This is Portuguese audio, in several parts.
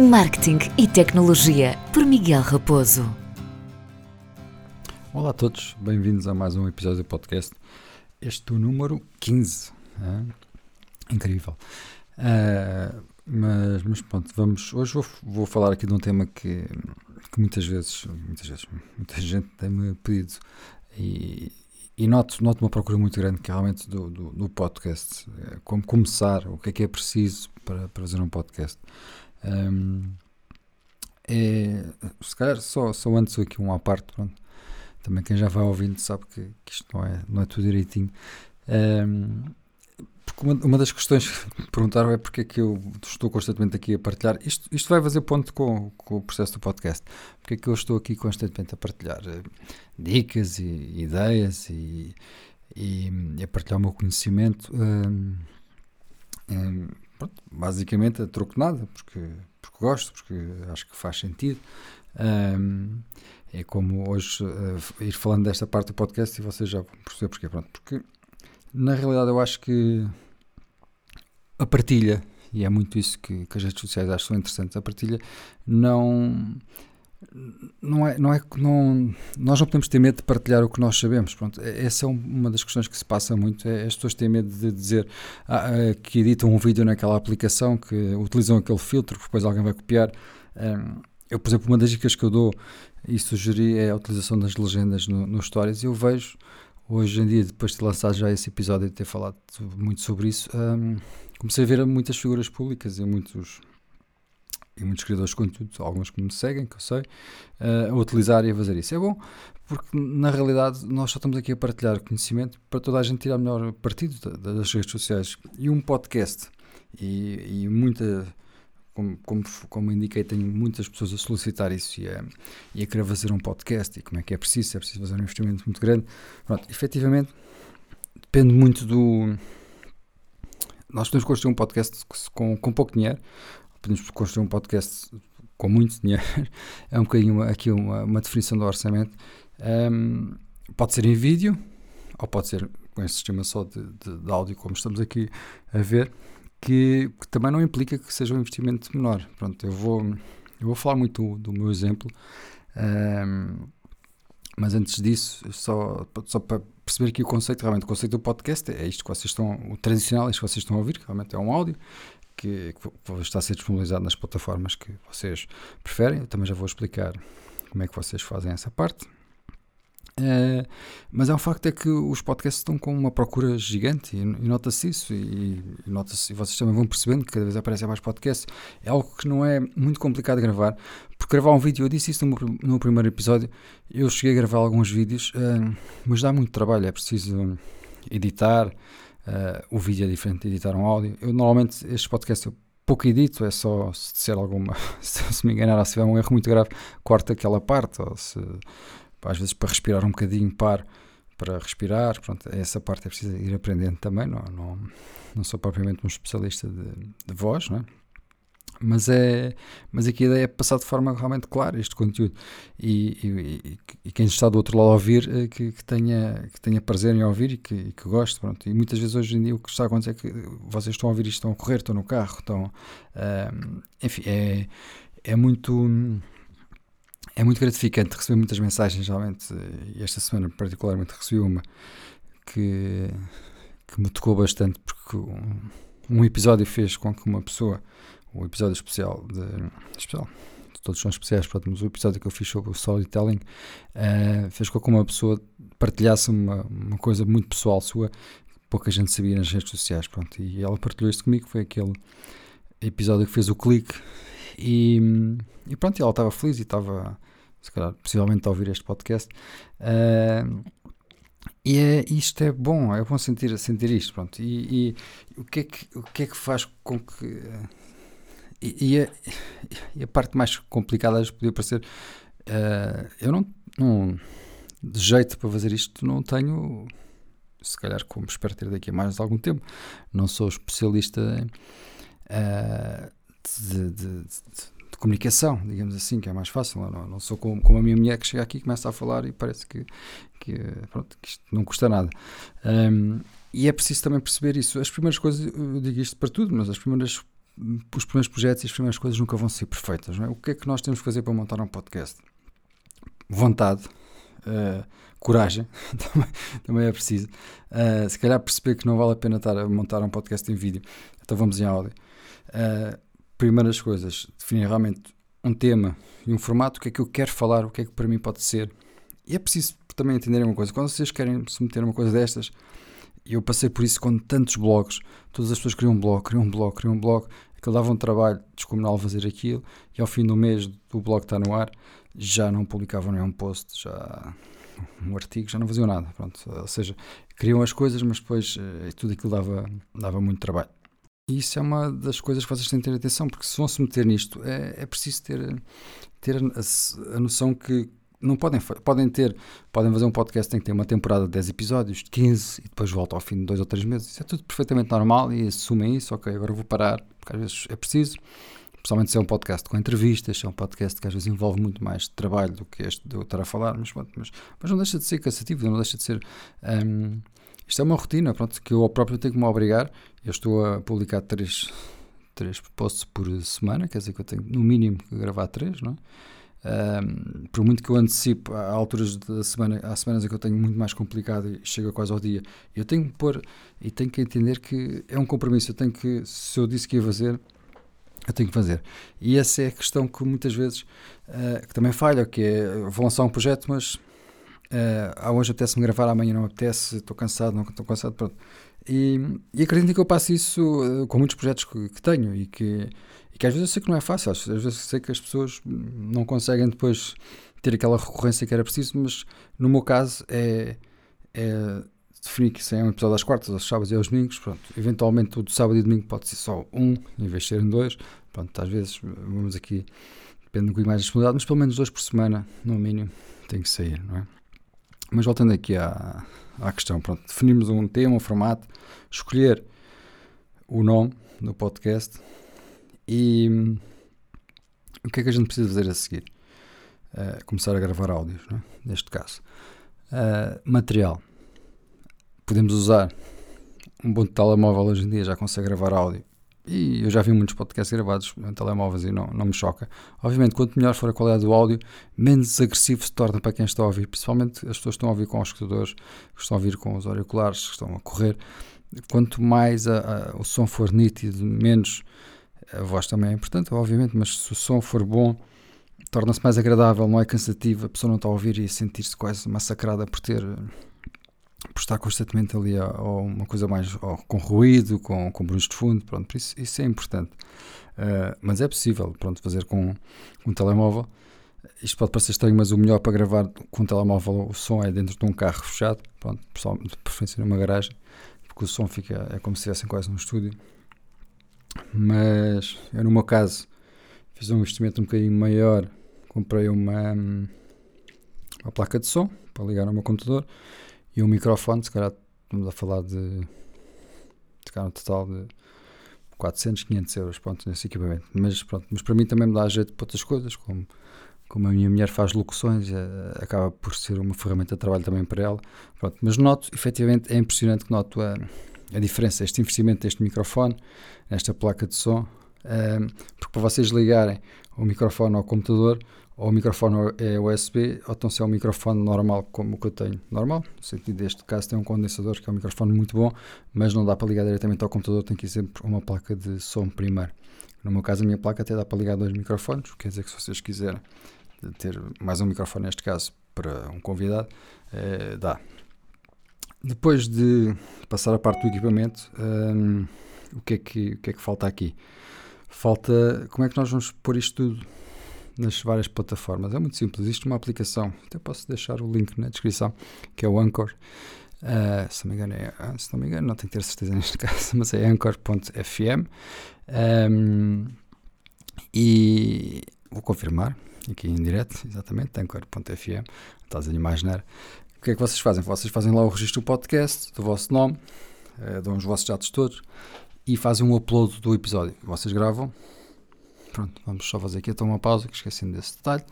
Marketing e Tecnologia, por Miguel Raposo. Olá a todos, bem-vindos a mais um episódio do podcast. Este é o número 15. É? Incrível. Uh, mas, mas pronto, vamos. Hoje vou, vou falar aqui de um tema que, que muitas vezes, muitas vezes, muita gente tem-me pedido e, e noto, noto uma procura muito grande que realmente do, do, do, podcast. É, como começar, o que é que é preciso para, para fazer um podcast. Um, é, se calhar só, só antes aqui um à parte, pronto. Também quem já vai ouvindo sabe que, que isto não é, não é tudo direitinho. Um, porque uma, uma, das questões que me perguntaram é porque é que eu estou constantemente aqui a partilhar. Isto, isto vai fazer ponto com, com o processo do podcast. Porque é que eu estou aqui constantemente a partilhar uh, dicas e ideias e, e, e, a partilhar o meu conhecimento. Um, um, pronto, basicamente a troco nada, porque, porque gosto, porque acho que faz sentido. Um, é como hoje uh, ir falando desta parte do podcast e vocês já vão perceber porquê. Pronto, porque na realidade eu acho que a partilha, e é muito isso que, que as redes sociais acham são interessantes, a partilha não não é, não é não, nós não podemos ter medo de partilhar o que nós sabemos. Pronto, essa é uma das questões que se passa muito. É, as pessoas têm medo de dizer ah, ah, que editam um vídeo naquela aplicação, que utilizam aquele filtro, que depois alguém vai copiar. Um, eu, por exemplo, uma das dicas que eu dou e sugeri é a utilização das legendas no, no Stories. Eu vejo hoje em dia, depois de ter lançado já esse episódio e ter falado muito sobre isso, um, comecei a ver muitas figuras públicas e muitos e muitos criadores de conteúdo, alguns que me seguem, que eu sei, uh, a utilizar e a fazer isso. É bom porque, na realidade, nós só estamos aqui a partilhar conhecimento para toda a gente tirar melhor partido das redes sociais. E um podcast, e, e muita como, como, como indiquei, tenho muitas pessoas a solicitar isso e a, e a querer fazer um podcast e como é que é preciso, é preciso fazer um investimento muito grande. Pronto, efetivamente, depende muito do. Nós podemos construir um podcast com, com pouco dinheiro, podemos construir um podcast com muito dinheiro, é um bocadinho aqui uma, uma definição do orçamento. Um, pode ser em vídeo, ou pode ser com este sistema só de, de, de áudio, como estamos aqui a ver que, que, também não implica que seja um investimento menor. Pronto, eu vou, eu vou falar muito do, do meu exemplo, um, mas antes disso, só, só para perceber aqui o conceito, realmente o conceito do podcast é isto que vocês estão, o tradicional, é isto que vocês estão a ouvir, que realmente é um áudio, que, que está a ser disponibilizado nas plataformas que vocês preferem. Eu também já vou explicar como é que vocês fazem essa parte. Uh, mas é um facto é que os podcasts estão com uma procura gigante e, e nota-se isso e, e nota-se, e vocês também vão percebendo que cada vez aparecem mais podcasts. É algo que não é muito complicado de gravar, porque gravar um vídeo, eu disse isso no, no primeiro episódio, eu cheguei a gravar alguns vídeos, uh, mas dá muito trabalho, é preciso editar, uh, o vídeo é diferente de editar um áudio. Eu normalmente estes podcasts eu pouco edito, é só se disser alguma, se me enganar se tiver um erro muito grave, corta aquela parte, ou se às vezes para respirar um bocadinho par para respirar, pronto, essa parte é preciso ir aprendendo também, não, não, não sou propriamente um especialista de, de voz, não é? Mas, é, mas aqui a ideia é passar de forma realmente clara este conteúdo e, e, e quem está do outro lado a ouvir eh, que, que, tenha, que tenha prazer em ouvir e que, que goste. Pronto. E muitas vezes hoje em dia o que está a acontecer é que vocês estão a ouvir isto, estão a correr, estão no carro, estão. Uh, enfim, é, é muito é muito gratificante receber muitas mensagens, realmente, e esta semana particularmente recebi uma que, que me tocou bastante, porque um, um episódio fez com que uma pessoa, o episódio especial, de, especial, todos são especiais, pronto, mas o episódio que eu fiz sobre o storytelling uh, fez com que uma pessoa partilhasse uma, uma coisa muito pessoal sua, pouca gente sabia nas redes sociais, pronto, e ela partilhou isto comigo, foi aquele episódio que fez o clique e, e pronto, ela estava feliz e estava, se calhar, possivelmente a ouvir este podcast. Uh, e é, isto é bom, é bom sentir, sentir isto. Pronto. E, e o, que é que, o que é que faz com que. E, a, e a, parte mais complicada às podia parecer. Uh, eu não, não. De jeito para fazer isto, não tenho. Se calhar, como espero ter daqui a mais algum tempo, não sou especialista. Uh, de, de, de, de, comunicação, digamos assim, que é mais fácil. Não, não sou como, como, a minha mulher que chega aqui e começa a falar e parece que, que, pronto, que isto não custa nada. Um, e é preciso também perceber isso. As primeiras coisas, eu digo isto para tudo, mas as primeiras os primeiros projetos e as primeiras coisas nunca vão ser perfeitas. É? O que é que nós temos que fazer para montar um podcast? Vontade, uh, coragem, também, é preciso. Uh, se calhar perceber que não vale a pena estar a montar um podcast em vídeo, então vamos em áudio. Uh, primeiras coisas, definir realmente um tema e um formato, o que é que eu quero falar, o que é que para mim pode ser. E é preciso também entenderem uma coisa, quando vocês querem submeter uma coisa destas, eu passei por isso com tantos blogs, todas as pessoas queriam um blog, queriam um blog, queriam um blog, aquilo dava um trabalho descomunal fazer aquilo, e ao fim do mês do blog estar no ar, já não publicavam nenhum post, já um artigo, já não faziam nada, pronto, ou seja, queriam as coisas, mas depois eh, tudo aquilo dava, dava muito trabalho. E isso é uma das coisas que vocês têm que ter atenção, porque se vão se meter nisto, é, é preciso ter, ter a, a noção que não podem, podem ter, podem fazer um podcast que tem que ter uma temporada de 10 episódios, de 15 e depois volta ao fim de 2 ou 3 meses. Isso é tudo perfeitamente normal e assumem isso, ok, agora vou parar, porque às vezes é preciso. Principalmente se é um podcast com entrevistas, se é um podcast que às vezes envolve muito mais trabalho do que este de eu estar a falar, mas, mas, mas não deixa de ser cansativo, não deixa de ser. Um, isto é uma rotina, pronto, que eu próprio tenho que me obrigar. Eu estou a publicar 3, 3 posts por semana, quer dizer que eu tenho no mínimo que gravar 3, não é? Por muito que eu antecipe, há alturas da semana, há semanas em que eu tenho muito mais complicado e chega quase ao dia. Eu tenho que pôr e tenho que entender que é um compromisso. Eu tenho que, se eu disse que ia fazer, eu tenho que fazer. E essa é a questão que muitas vezes uh, que também falha, que é vou lançar um projeto, mas uh, hoje apetece-me gravar, amanhã não apetece, estou cansado, não estou cansado, pronto. E, e acredito que eu passo isso uh, com muitos projetos que, que tenho e que e que às vezes eu sei que não é fácil, às vezes eu sei que as pessoas não conseguem depois ter aquela recorrência que era preciso, mas no meu caso é, é definir que isso é um episódio às quartas, aos sábados e aos domingos. Pronto. Eventualmente o de sábado e domingo pode ser só um, em vez de serem dois. Pronto, às vezes vamos aqui, depende um bocadinho mais da disponibilidade, mas pelo menos dois por semana, no mínimo, tem que sair, não é? Mas voltando aqui à, à questão, pronto, definimos um tema, um formato, escolher o nome do podcast, e hum, o que é que a gente precisa fazer a seguir? Uh, começar a gravar áudios, é? neste caso. Uh, material. Podemos usar um bom telemóvel hoje em dia, já consegue gravar áudio. E eu já vi muitos podcasts gravados em telemóveis e não, não me choca. Obviamente, quanto melhor for a qualidade do áudio, menos agressivo se torna para quem está a ouvir. Principalmente as pessoas que estão a ouvir com os escutadores, que estão a ouvir com os auriculares, que estão a correr. Quanto mais a, a, o som for nítido, menos a voz também é importante, obviamente, mas se o som for bom, torna-se mais agradável, não é cansativo, a pessoa não está a ouvir e sentir-se quase massacrada por ter por estar constantemente ali ou uma coisa mais com ruído, com, com barulhos de fundo, pronto, isso, isso é importante. Uh, mas é possível, pronto, fazer com, com um telemóvel. Isto pode parecer estranho, mas o melhor para gravar com um telemóvel o som é dentro de um carro fechado, pronto, de preferência numa garagem, porque o som fica, é como se estivessem quase num estúdio. Mas eu, no meu caso, fiz um investimento um bocadinho maior. Comprei uma, uma placa de som para ligar ao meu computador e um microfone. Se calhar estamos a falar de. Se um total de 400, 500 euros pronto, nesse equipamento. Mas, pronto, mas para mim também me dá jeito para outras coisas, como, como a minha mulher faz locuções, é, acaba por ser uma ferramenta de trabalho também para ela. Pronto, mas noto, efetivamente, é impressionante que noto a a diferença, este investimento deste microfone, nesta placa de som, um, porque para vocês ligarem o microfone ao computador, ou o microfone é USB, ou então se é um microfone normal como o que eu tenho, normal, no sentido deste caso tem um condensador que é um microfone muito bom, mas não dá para ligar diretamente ao computador, tem que ir sempre uma placa de som primeiro. No meu caso a minha placa até dá para ligar dois microfones, quer dizer que se vocês quiserem ter mais um microfone neste caso para um convidado, é, dá, depois de passar a parte do equipamento, um, o, que é que, o que é que falta aqui? Falta como é que nós vamos pôr isto tudo nas várias plataformas. É muito simples. Existe uma aplicação, até posso deixar o link na descrição, que é o Anchor. Uh, se, não me engano, é, ah, se não me engano, não tenho que ter certeza neste caso, mas é anchor.fm. Um, e vou confirmar aqui em direto, exatamente, anchor.fm. Estás a imaginar que é que vocês fazem? Vocês fazem lá o registro do podcast, do vosso nome, eh, dão os vossos dados todos e fazem um upload do episódio. Vocês gravam. Pronto, vamos só fazer aqui então uma pausa, que esqueci desse detalhe.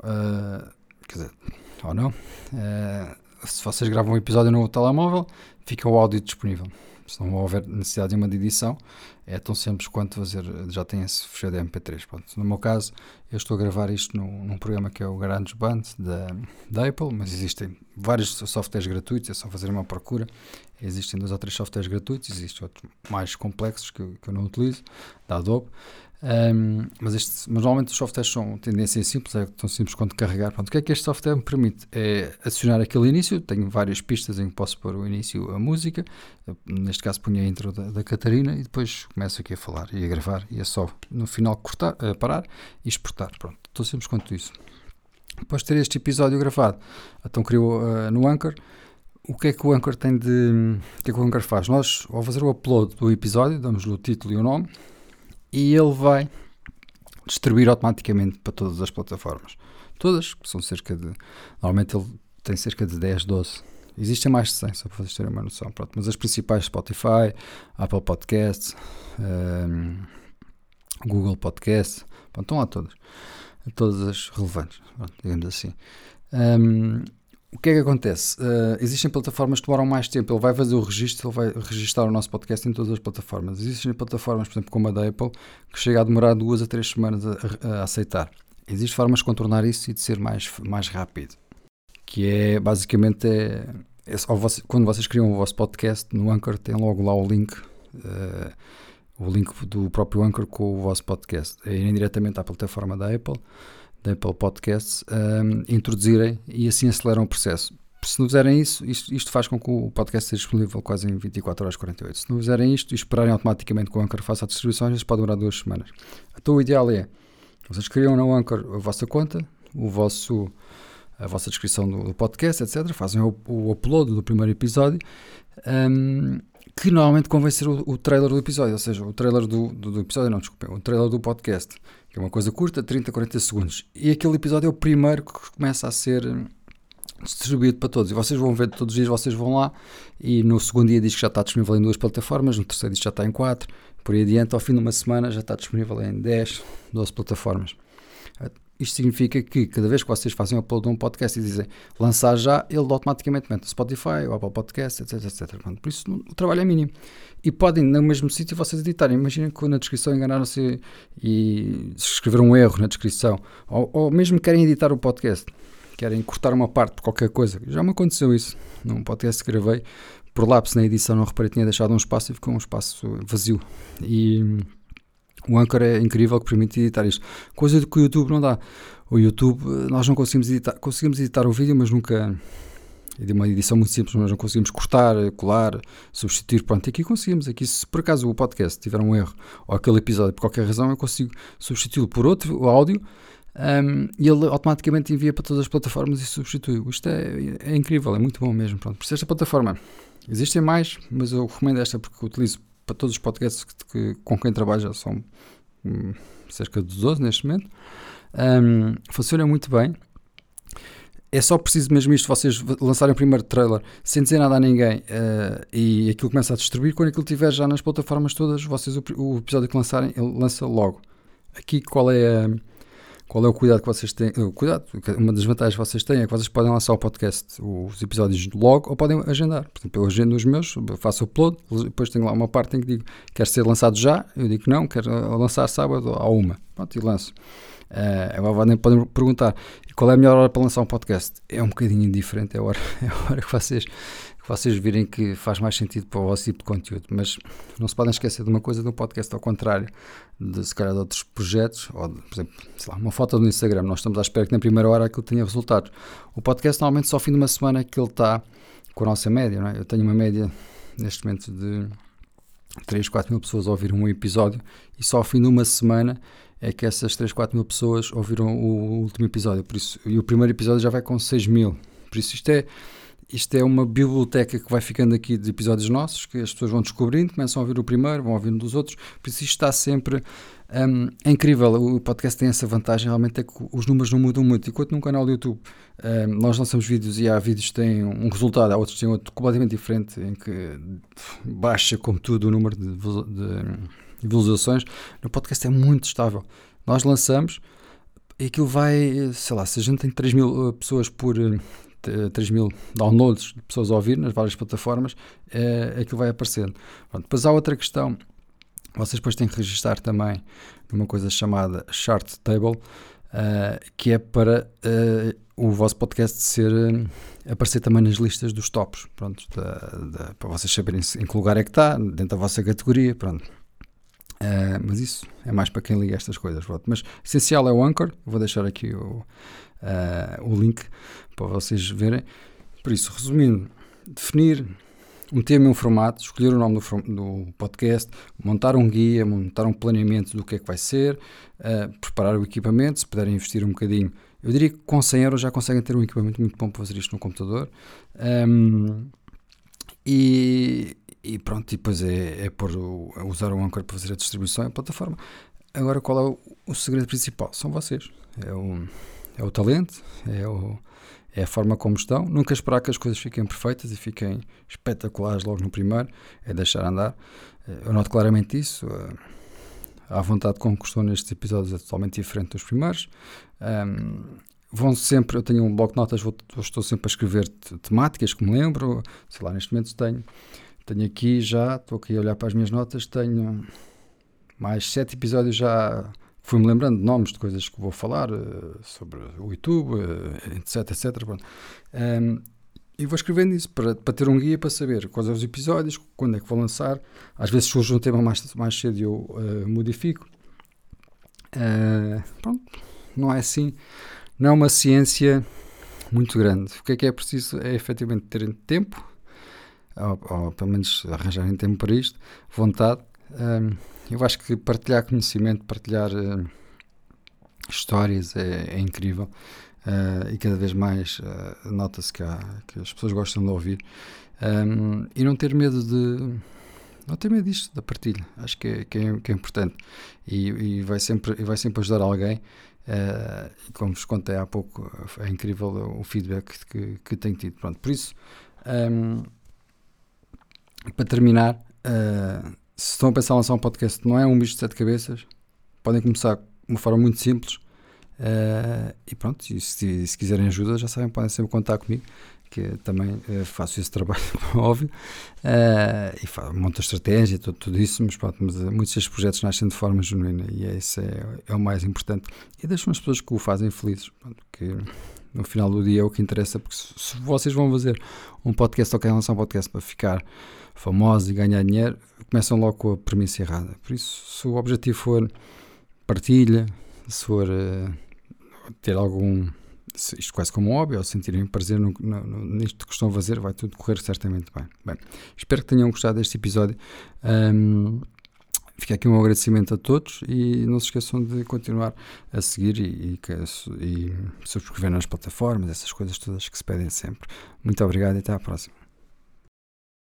Uh, quer dizer, ou não. Uh, se vocês gravam um episódio no telemóvel, fica o áudio disponível. Se não houver necessidade de uma edição, é tão simples quanto fazer, já tem esse fecheiro de MP3. Pronto. No meu caso, eu estou a gravar isto num, num programa que é o GarageBand da, da Apple, mas existem vários softwares gratuitos, é só fazer uma procura. Existem dois ou três softwares gratuitos, existem outros mais complexos que, que eu não utilizo, da Adobe. Um, mas, este, mas normalmente os softwares são tendência simples, é tão simples quanto carregar. Pronto, o que é que este software me permite? É acionar aquele início, tenho várias pistas em que posso pôr o início a música, eu, neste caso ponho a intro da, da, Catarina e depois começo aqui a falar e a gravar e é só no final cortar, uh, parar e exportar. Pronto, tão simples quanto isso. Depois de ter este episódio gravado, então criou uh, no Anchor. O que é que o Anchor tem de. O que é que o Anchor faz? Nós, ao fazer o upload do episódio, damos-lhe o título e o nome e ele vai distribuir automaticamente para todas as plataformas. Todas, que são cerca de. Normalmente ele tem cerca de 10, 12. Existem mais de 100, só para vocês terem uma noção. Pronto, mas as principais: Spotify, Apple Podcasts, um, Google Podcasts, pronto, estão lá todas. Todas as relevantes, pronto, digamos assim. Um, o que é que acontece? Uh, existem plataformas que demoram mais tempo. Ele vai fazer o registro, ele vai registrar o nosso podcast em todas as plataformas. Existem plataformas, por exemplo, como a da Apple, que chega a demorar duas a três semanas a, a, a aceitar. Existem formas de contornar isso e de ser mais, mais rápido. Que é basicamente é, é você, quando vocês criam o vosso podcast no Anchor, tem logo lá o link. Uh, o link do próprio Anchor com o vosso podcast. É irem diretamente à plataforma da Apple da Apple Podcasts um, introduzirem e assim aceleram o processo. Se não fizerem isso, isto, isto, faz com que o podcast seja disponível quase em 24 horas 48. Se não fizerem isto e esperarem automaticamente que o Anchor faça a distribuição, isso pode demorar duas semanas. Então o ideal é, vocês criam no Anchor a vossa conta, o vosso, a vossa descrição do, do podcast, etc. Fazem o, o, upload do primeiro episódio, um, que normalmente convém ser o, o, trailer do episódio, ou seja, o trailer do, do, do episódio, não, desculpem, o trailer do podcast que é uma coisa curta, 30, 40 segundos. E aquele episódio é o primeiro que começa a ser distribuído para todos. E vocês vão ver todos os dias, vocês vão lá e no segundo dia diz que já está disponível em duas plataformas, no terceiro diz que já está em quatro, por aí adiante, ao fim de uma semana já está disponível em 10, 12 plataformas. Isto significa que cada vez que vocês fazem o upload de um podcast e dizem lançar já, ele automaticamente mete o Spotify, o Apple Podcast, etc, etc. Por isso o trabalho é mínimo. E podem, no mesmo sítio, vocês editarem. Imaginem que na descrição enganaram-se e escreveram um erro na descrição. Ou, ou mesmo querem editar o podcast. Querem cortar uma parte de qualquer coisa. Já me aconteceu isso. Num podcast que gravei, por lápis na edição não reparei, tinha deixado um espaço e ficou um espaço vazio. E o Anchor é incrível que permite editar isto. Coisa que o YouTube não dá. O YouTube, nós não conseguimos editar, conseguimos editar o vídeo, mas nunca. É uma edição muito simples, mas não conseguimos cortar, colar, substituir. Pronto, aqui conseguimos. Aqui, se por acaso o podcast tiver um erro ou aquele episódio, por qualquer razão, eu consigo substituí-lo por outro áudio um, e ele automaticamente envia para todas as plataformas e substitui. Isto é, é incrível, é muito bom mesmo. Pronto, por isso esta plataforma. Existem mais, mas eu recomendo esta porque utilizo para todos os podcasts que, que, com quem trabalho já são hum, cerca de 12 neste momento. Um, funciona muito bem. É só preciso mesmo isto, vocês lançarem o primeiro trailer sem dizer nada a ninguém uh, e aquilo começa a distribuir. Quando aquilo estiver já nas plataformas todas, vocês o, o, episódio que lançarem, ele lança logo. Aqui qual é a qual é o cuidado que vocês têm? O cuidado, uma das vantagens que vocês têm é que vocês podem lançar o podcast, os episódios logo, ou podem agendar. Por exemplo, eu agendo os meus, faço o upload, depois tenho lá uma parte em que digo quer ser lançado já, eu digo não, quero lançar sábado à uma. Pronto, e lanço. Uh, agora nem podem perguntar qual é a melhor hora para lançar um podcast. É um bocadinho indiferente, é a hora, é a hora que vocês vocês virem que faz mais sentido para o vosso tipo de conteúdo. Mas não se podem esquecer de uma coisa do podcast, ao contrário de se calhar de outros projetos, ou por exemplo, sei lá, uma foto no Instagram. Nós estamos à espera que na primeira hora aquilo tenha resultados. O podcast normalmente só ao fim de uma semana que ele está com a nossa média. Não é? Eu tenho uma média neste momento de 3, 4 mil pessoas a ouvir um episódio e só ao fim de uma semana é que essas 3, 4 mil pessoas ouviram o último episódio. Por isso, e o primeiro episódio já vai com 6 mil. Por isso isto é isto é uma biblioteca que vai ficando aqui de episódios nossos, que as pessoas vão descobrindo, começam a ouvir o primeiro, vão ouvindo dos outros, por isso isto está sempre um, é incrível. O podcast tem essa vantagem, realmente é que os números não mudam muito. Enquanto num canal do YouTube um, nós lançamos vídeos e há vídeos que têm um resultado, há outros que têm outro completamente diferente, em que baixa, como tudo, o número de, de visualizações, no podcast é muito estável. Nós lançamos e aquilo vai, sei lá, se a gente tem 3 mil uh, pessoas por 3 mil downloads de pessoas a ouvir nas várias plataformas, é, aquilo vai aparecendo. Pronto, depois há outra questão, vocês depois têm que registrar também numa coisa chamada Chart Table, uh, que é para uh, o vosso podcast ser uh, aparecer também nas listas dos tops, pronto, da, da, para vocês saberem em que lugar é que está, dentro da vossa categoria, pronto. Mas isso é mais para quem liga estas coisas. Pronto. Mas essencial é o Anchor. Vou deixar aqui o, uh, o link para vocês verem. Por isso, resumindo, definir um tema e um formato, escolher o nome do, do, podcast, montar um guia, montar um planeamento do que é que vai ser, uh, preparar o equipamento, se puderem investir um bocadinho. Eu diria que com 100 euros já conseguem ter um equipamento muito bom para fazer isto no computador. Um, e, e pronto, e depois é, é usar o Anchor para fazer a distribuição e a plataforma. Agora, qual é o, o, segredo principal? São vocês. É o, é o talento, é, o, é a forma como estão. Nunca esperar que as coisas fiquem perfeitas e fiquem espetaculares logo no primeiro. É deixar andar. Eu noto claramente isso. A vontade com que estou nestes episódios é totalmente diferente dos primeiros. Um, vão sempre, eu tenho um bloco de notas, vou, estou sempre a escrever temáticas que me lembro. Sei lá, neste momento tenho tenho aqui já, estou aqui a olhar para as minhas notas, tenho mais sete episódios já. Fui-me lembrando de nomes de coisas que vou falar uh, sobre o YouTube, uh, etc, etc. Um, e vou escrevendo isso para, para ter um guia para saber quais são os episódios, quando é que vou lançar. Às vezes surge um tema mais, mais cedo e eu uh, modifico. pronto, não é assim. Não é uma ciência muito grande. O que é que é preciso é efetivamente terem tempo ou, ou pelo menos arranjarem tempo para isto, vontade. Eu acho que partilhar conhecimento, partilhar histórias é, é incrível uh, e cada vez mais uh, nota-se que, que as pessoas gostam de ouvir e não ter medo de não ter medo disto, da partilha. Acho que é, que é, que é importante e, e, vai sempre, e vai sempre ajudar alguém. E como vos contei há pouco, é incrível o feedback que, que tenho tido. Pronto, por isso, um, para terminar, se estão a pensar em lançar um podcast, não é um bicho de sete cabeças, podem começar de uma forma muito simples. Uh, e pronto, e se, se, quiserem ajuda, já sabem, podem sempre contar comigo, que também uh, faço esse trabalho, óbvio, uh, e faço, monto a estratégia, tudo, tudo isso, mas, pronto, mas muitos destes projetos nascem de forma genuína e esse é, é o mais importante. E deixam as pessoas que o fazem felizes, pronto, que no final do dia é o que interessa, porque se, se vocês vão fazer um podcast ou querem lançar um podcast para ficar famosos e ganhar dinheiro, começam logo com a premissa errada. Por isso, se o objetivo for partilha, se for uh, ter algum. Isto quase como um hobby, ou sentirem prazer no, no, no, nisto que estão a fazer, vai tudo correr certamente bem. Bem, espero que tenham gostado deste episódio. Um, Fica aqui um agradecimento a todos e não se esqueçam de continuar a seguir e, e, e subscrever nas plataformas, essas coisas todas que se pedem sempre. Muito obrigado e até à próxima.